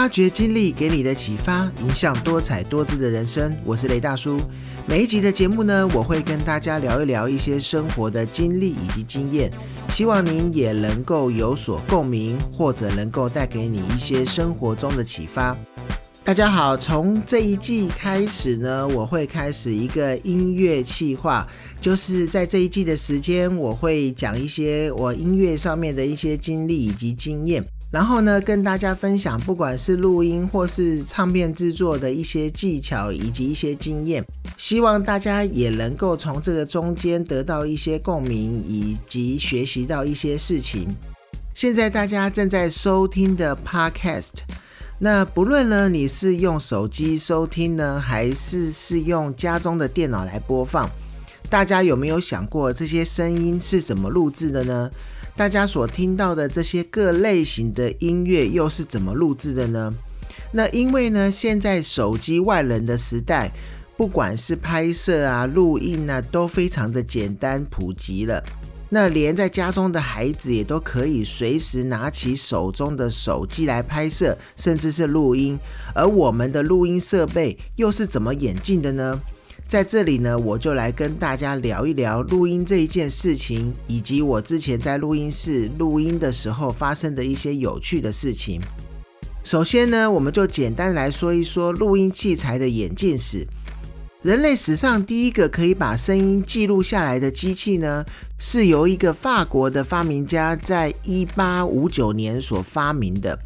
发掘经历给你的启发，影响多彩多姿的人生。我是雷大叔。每一集的节目呢，我会跟大家聊一聊一些生活的经历以及经验，希望您也能够有所共鸣，或者能够带给你一些生活中的启发。大家好，从这一季开始呢，我会开始一个音乐企划，就是在这一季的时间，我会讲一些我音乐上面的一些经历以及经验。然后呢，跟大家分享，不管是录音或是唱片制作的一些技巧以及一些经验，希望大家也能够从这个中间得到一些共鸣，以及学习到一些事情。现在大家正在收听的 Podcast，那不论呢你是用手机收听呢，还是是用家中的电脑来播放，大家有没有想过这些声音是怎么录制的呢？大家所听到的这些各类型的音乐又是怎么录制的呢？那因为呢，现在手机外人的时代，不管是拍摄啊、录音啊，都非常的简单普及了。那连在家中的孩子也都可以随时拿起手中的手机来拍摄，甚至是录音。而我们的录音设备又是怎么演进的呢？在这里呢，我就来跟大家聊一聊录音这一件事情，以及我之前在录音室录音的时候发生的一些有趣的事情。首先呢，我们就简单来说一说录音器材的演进史。人类史上第一个可以把声音记录下来的机器呢，是由一个法国的发明家在一八五九年所发明的。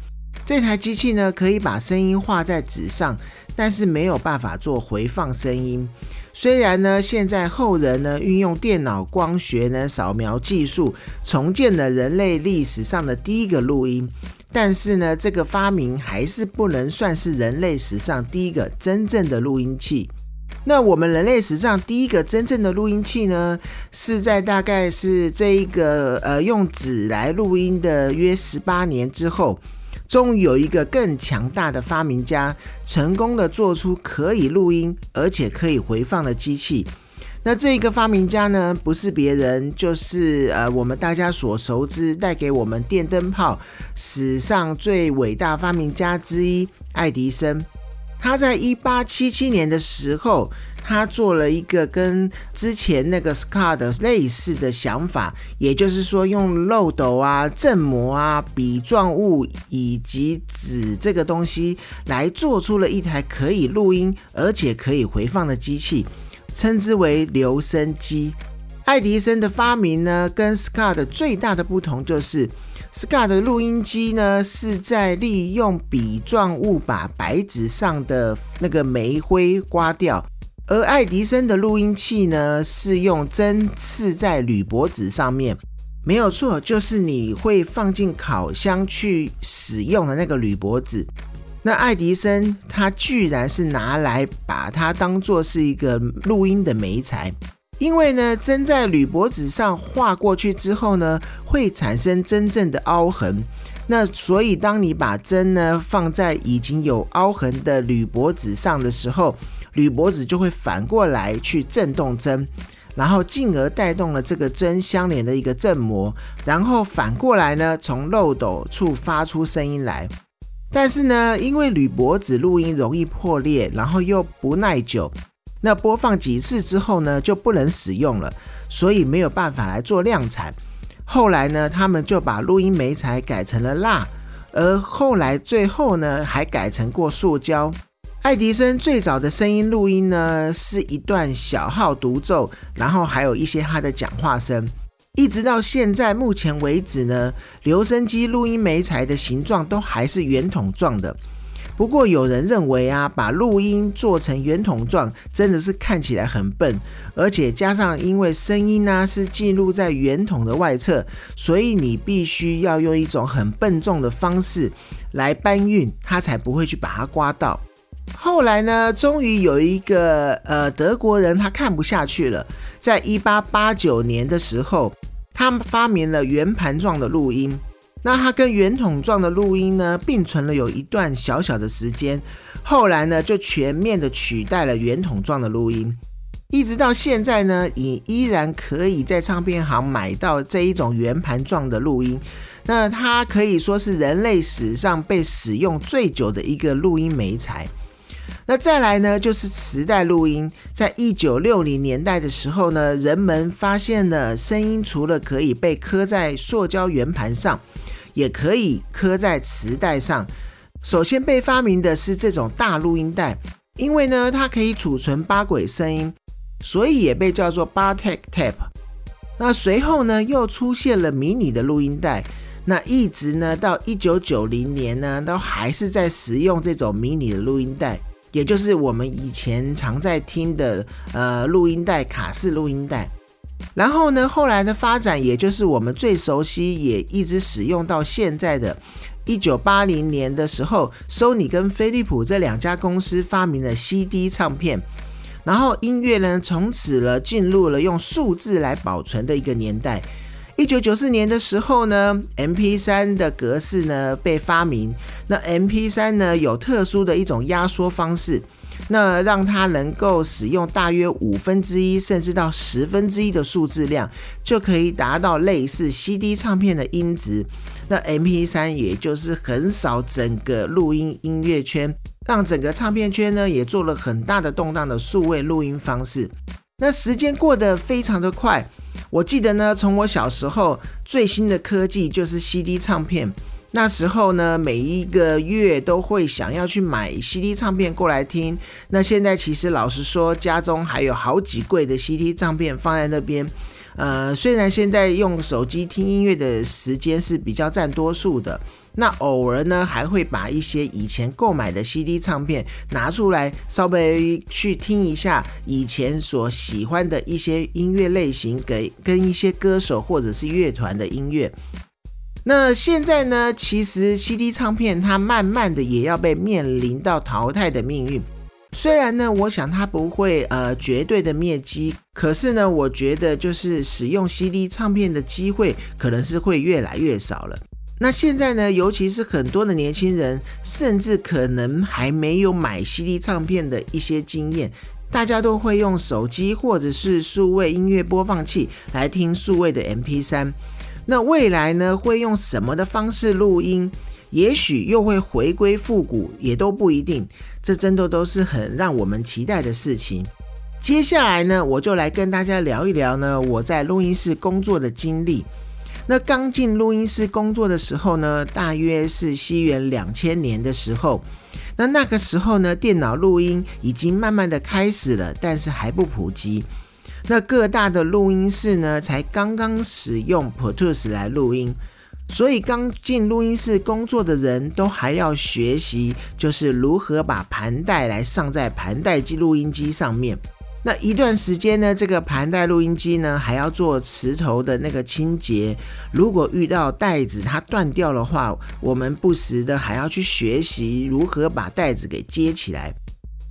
这台机器呢，可以把声音画在纸上。但是没有办法做回放声音。虽然呢，现在后人呢运用电脑光学呢扫描技术重建了人类历史上的第一个录音，但是呢，这个发明还是不能算是人类史上第一个真正的录音器。那我们人类史上第一个真正的录音器呢，是在大概是这一个呃用纸来录音的约十八年之后。终于有一个更强大的发明家，成功的做出可以录音而且可以回放的机器。那这一个发明家呢，不是别人，就是呃我们大家所熟知，带给我们电灯泡史上最伟大发明家之一爱迪生。他在一八七七年的时候。他做了一个跟之前那个 Scar 的类似的想法，也就是说用漏斗啊、振膜啊、笔状物以及纸这个东西来做出了一台可以录音而且可以回放的机器，称之为留声机。爱迪生的发明呢，跟 Scar 的最大的不同就是，Scar 的录音机呢是在利用笔状物把白纸上的那个煤灰刮掉。而爱迪生的录音器呢，是用针刺在铝箔纸上面，没有错，就是你会放进烤箱去使用的那个铝箔纸。那爱迪生他居然是拿来把它当做是一个录音的媒材，因为呢，针在铝箔纸上画过去之后呢，会产生真正的凹痕。那所以当你把针呢放在已经有凹痕的铝箔纸上的时候，铝箔纸就会反过来去震动针，然后进而带动了这个针相连的一个振膜，然后反过来呢，从漏斗处发出声音来。但是呢，因为铝箔纸录音容易破裂，然后又不耐久，那播放几次之后呢，就不能使用了，所以没有办法来做量产。后来呢，他们就把录音媒材改成了蜡，而后来最后呢，还改成过塑胶。爱迪生最早的声音录音呢，是一段小号独奏，然后还有一些他的讲话声。一直到现在目前为止呢，留声机录音媒材的形状都还是圆筒状的。不过有人认为啊，把录音做成圆筒状，真的是看起来很笨，而且加上因为声音呢是记录在圆筒的外侧，所以你必须要用一种很笨重的方式来搬运，它才不会去把它刮到。后来呢，终于有一个呃德国人，他看不下去了。在一八八九年的时候，他发明了圆盘状的录音。那它跟圆筒状的录音呢并存了有一段小小的时间，后来呢就全面的取代了圆筒状的录音。一直到现在呢，你依然可以在唱片行买到这一种圆盘状的录音。那它可以说是人类史上被使用最久的一个录音媒材。那再来呢，就是磁带录音。在一九六零年代的时候呢，人们发现了声音除了可以被刻在塑胶圆盘上，也可以刻在磁带上。首先被发明的是这种大录音带，因为呢它可以储存八轨声音，所以也被叫做 Bartek Tape。那随后呢，又出现了迷你的录音带。那一直呢到一九九零年呢，都还是在使用这种迷你的录音带。也就是我们以前常在听的呃录音带卡式录音带，然后呢，后来的发展，也就是我们最熟悉也一直使用到现在的，一九八零年的时候，索尼跟飞利浦这两家公司发明了 CD 唱片，然后音乐呢从此了进入了用数字来保存的一个年代。一九九四年的时候呢，M P 三的格式呢被发明。那 M P 三呢有特殊的一种压缩方式，那让它能够使用大约五分之一甚至到十分之一的数字量，就可以达到类似 C D 唱片的音质。那 M P 三也就是横扫整个录音音乐圈，让整个唱片圈呢也做了很大的动荡的数位录音方式。那时间过得非常的快。我记得呢，从我小时候最新的科技就是 CD 唱片。那时候呢，每一个月都会想要去买 CD 唱片过来听。那现在其实老实说，家中还有好几柜的 CD 唱片放在那边。呃，虽然现在用手机听音乐的时间是比较占多数的。那偶尔呢，还会把一些以前购买的 CD 唱片拿出来，稍微去听一下以前所喜欢的一些音乐类型，给跟一些歌手或者是乐团的音乐。那现在呢，其实 CD 唱片它慢慢的也要被面临到淘汰的命运。虽然呢，我想它不会呃绝对的灭机，可是呢，我觉得就是使用 CD 唱片的机会可能是会越来越少了。那现在呢？尤其是很多的年轻人，甚至可能还没有买 CD 唱片的一些经验，大家都会用手机或者是数位音乐播放器来听数位的 MP3。那未来呢，会用什么的方式录音？也许又会回归复古，也都不一定。这真的都是很让我们期待的事情。接下来呢，我就来跟大家聊一聊呢，我在录音室工作的经历。那刚进录音室工作的时候呢，大约是西元两千年的时候。那那个时候呢，电脑录音已经慢慢的开始了，但是还不普及。那各大的录音室呢，才刚刚使用 Pro Tools 来录音，所以刚进录音室工作的人都还要学习，就是如何把盘带来上在盘带机录音机上面。那一段时间呢，这个盘带录音机呢还要做磁头的那个清洁。如果遇到带子它断掉的话，我们不时的还要去学习如何把带子给接起来。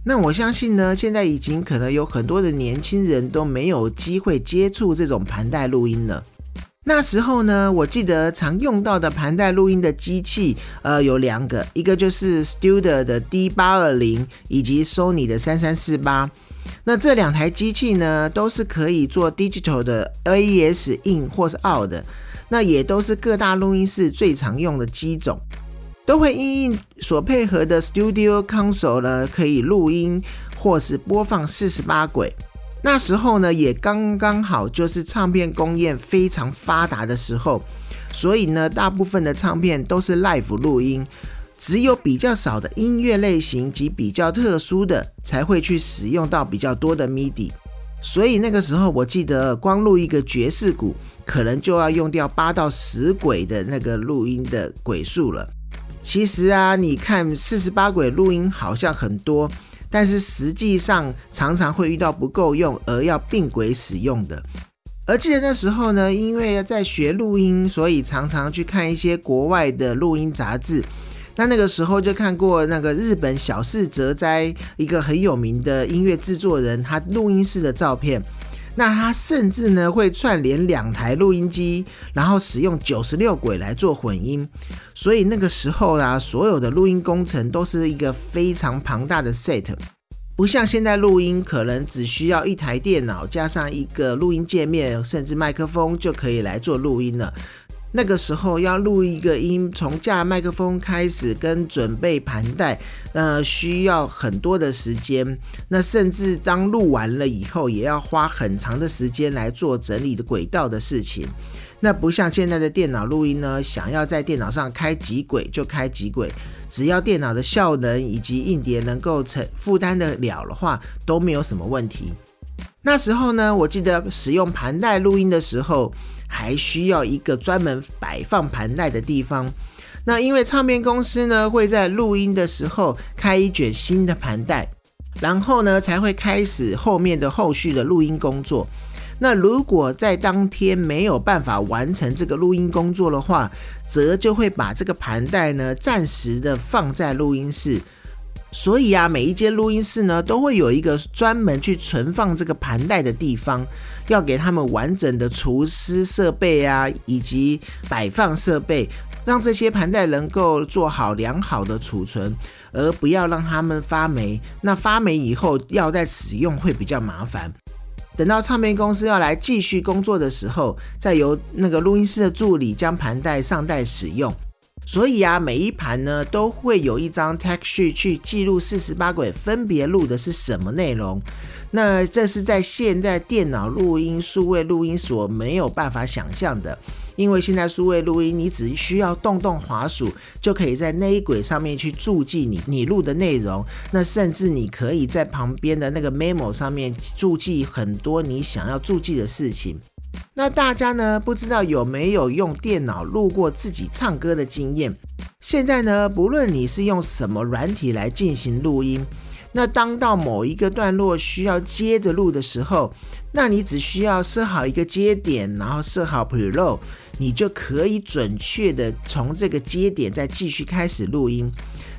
那我相信呢，现在已经可能有很多的年轻人都没有机会接触这种盘带录音了。那时候呢，我记得常用到的盘带录音的机器，呃，有两个，一个就是 Studer 的 D 八二零，以及 Sony 的三三四八。那这两台机器呢，都是可以做 digital 的 AES in 或是 out 的，那也都是各大录音室最常用的机种，都会因应所配合的 studio console 呢，可以录音或是播放四十八轨。那时候呢，也刚刚好就是唱片工业非常发达的时候，所以呢，大部分的唱片都是 live 录音。只有比较少的音乐类型及比较特殊的才会去使用到比较多的 MIDI，所以那个时候我记得光录一个爵士鼓可能就要用掉八到十轨的那个录音的轨数了。其实啊，你看四十八轨录音好像很多，但是实际上常常会遇到不够用而要并轨使用的。而记得那时候呢，因为要在学录音，所以常常去看一些国外的录音杂志。那那个时候就看过那个日本小室哲哉一个很有名的音乐制作人，他录音室的照片。那他甚至呢会串联两台录音机，然后使用九十六轨来做混音。所以那个时候啊，所有的录音工程都是一个非常庞大的 set，不像现在录音可能只需要一台电脑加上一个录音界面，甚至麦克风就可以来做录音了。那个时候要录一个音，从架麦克风开始跟准备盘带，呃，需要很多的时间。那甚至当录完了以后，也要花很长的时间来做整理的轨道的事情。那不像现在的电脑录音呢，想要在电脑上开几轨就开几轨，只要电脑的效能以及硬碟能够承负担得了的话，都没有什么问题。那时候呢，我记得使用盘带录音的时候。还需要一个专门摆放盘带的地方。那因为唱片公司呢会在录音的时候开一卷新的盘带，然后呢才会开始后面的后续的录音工作。那如果在当天没有办法完成这个录音工作的话，则就会把这个盘带呢暂时的放在录音室。所以啊，每一间录音室呢，都会有一个专门去存放这个盘带的地方，要给他们完整的除湿设备啊，以及摆放设备，让这些盘带能够做好良好的储存，而不要让他们发霉。那发霉以后要再使用会比较麻烦。等到唱片公司要来继续工作的时候，再由那个录音室的助理将盘带上带使用。所以啊，每一盘呢都会有一张 text sheet 去记录四十八轨分别录的是什么内容。那这是在现在电脑录音、数位录音所没有办法想象的，因为现在数位录音你只需要动动滑鼠，就可以在那一轨上面去注记你你录的内容。那甚至你可以在旁边的那个 memo 上面注记很多你想要注记的事情。那大家呢，不知道有没有用电脑录过自己唱歌的经验？现在呢，不论你是用什么软体来进行录音，那当到某一个段落需要接着录的时候，那你只需要设好一个接点，然后设好 preload，你就可以准确的从这个接点再继续开始录音。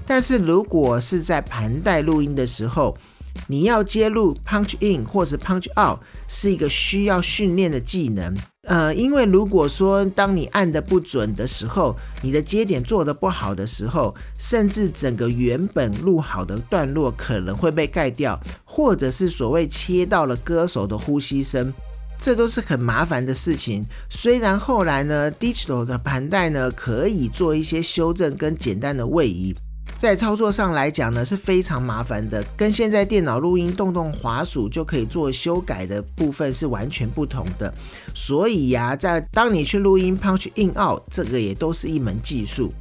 但是如果是在盘带录音的时候，你要接入 punch in 或者 punch out 是一个需要训练的技能，呃，因为如果说当你按的不准的时候，你的接点做的不好的时候，甚至整个原本录好的段落可能会被盖掉，或者是所谓切到了歌手的呼吸声，这都是很麻烦的事情。虽然后来呢，digital 的盘带呢可以做一些修正跟简单的位移。在操作上来讲呢，是非常麻烦的，跟现在电脑录音动动滑鼠就可以做修改的部分是完全不同的。所以呀，在当你去录音 punch in out，这个也都是一门技术。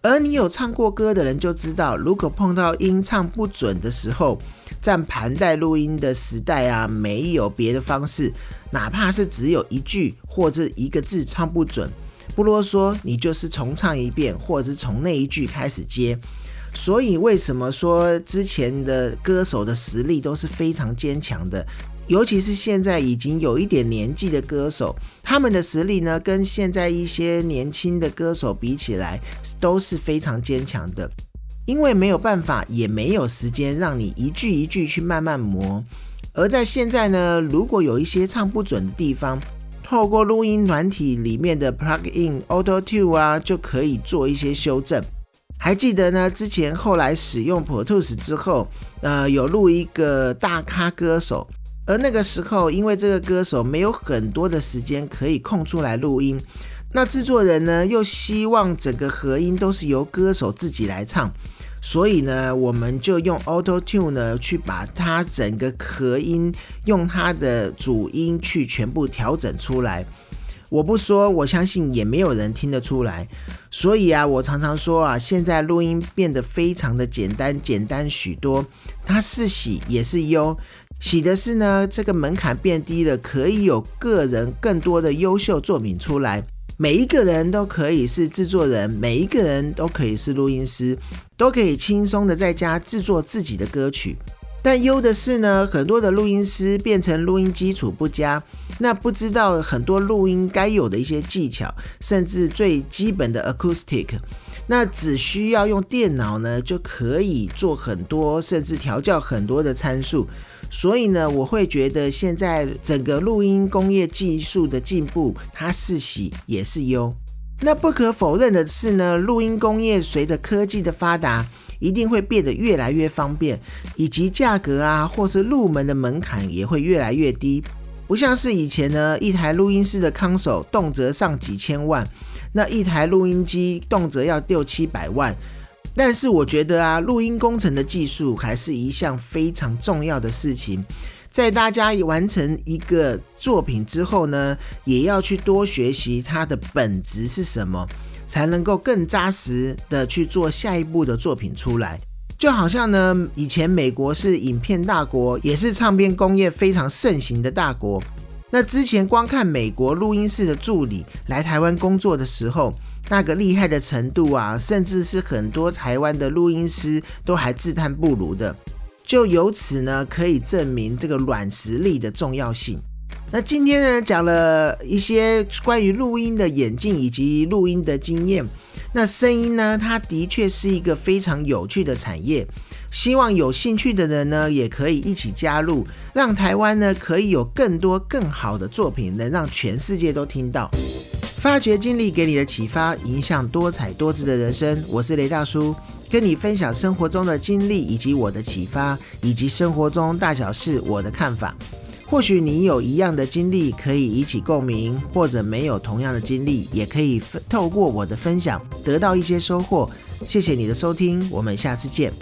而你有唱过歌的人就知道，如果碰到音唱不准的时候，在盘带录音的时代啊，没有别的方式，哪怕是只有一句或者一个字唱不准。不啰嗦，你就是重唱一遍，或者是从那一句开始接。所以为什么说之前的歌手的实力都是非常坚强的？尤其是现在已经有一点年纪的歌手，他们的实力呢，跟现在一些年轻的歌手比起来，都是非常坚强的。因为没有办法，也没有时间让你一句一句去慢慢磨。而在现在呢，如果有一些唱不准的地方，透过录音软体里面的 Plug-in Auto Tune 啊，就可以做一些修正。还记得呢？之前后来使用 Pro Tools 之后，呃，有录一个大咖歌手，而那个时候因为这个歌手没有很多的时间可以空出来录音，那制作人呢又希望整个合音都是由歌手自己来唱。所以呢，我们就用 Auto Tune 呢，去把它整个合音，用它的主音去全部调整出来。我不说，我相信也没有人听得出来。所以啊，我常常说啊，现在录音变得非常的简单，简单许多。它是喜也是忧，喜的是呢，这个门槛变低了，可以有个人更多的优秀作品出来。每一个人都可以是制作人，每一个人都可以是录音师，都可以轻松的在家制作自己的歌曲。但忧的是呢，很多的录音师变成录音基础不佳，那不知道很多录音该有的一些技巧，甚至最基本的 acoustic，那只需要用电脑呢就可以做很多，甚至调教很多的参数。所以呢，我会觉得现在整个录音工业技术的进步，它是喜也是忧。那不可否认的是呢，录音工业随着科技的发达，一定会变得越来越方便，以及价格啊，或是入门的门槛也会越来越低。不像是以前呢，一台录音室的康手动辄上几千万，那一台录音机动辄要六七百万。但是我觉得啊，录音工程的技术还是一项非常重要的事情。在大家完成一个作品之后呢，也要去多学习它的本质是什么，才能够更扎实的去做下一步的作品出来。就好像呢，以前美国是影片大国，也是唱片工业非常盛行的大国。那之前光看美国录音室的助理来台湾工作的时候，那个厉害的程度啊，甚至是很多台湾的录音师都还自叹不如的。就由此呢，可以证明这个软实力的重要性。那今天呢，讲了一些关于录音的眼镜以及录音的经验。那声音呢，它的确是一个非常有趣的产业。希望有兴趣的人呢，也可以一起加入，让台湾呢可以有更多更好的作品，能让全世界都听到。发掘经历给你的启发，影响多彩多姿的人生。我是雷大叔，跟你分享生活中的经历，以及我的启发，以及生活中大小事我的看法。或许你有一样的经历，可以引起共鸣；或者没有同样的经历，也可以透过我的分享得到一些收获。谢谢你的收听，我们下次见。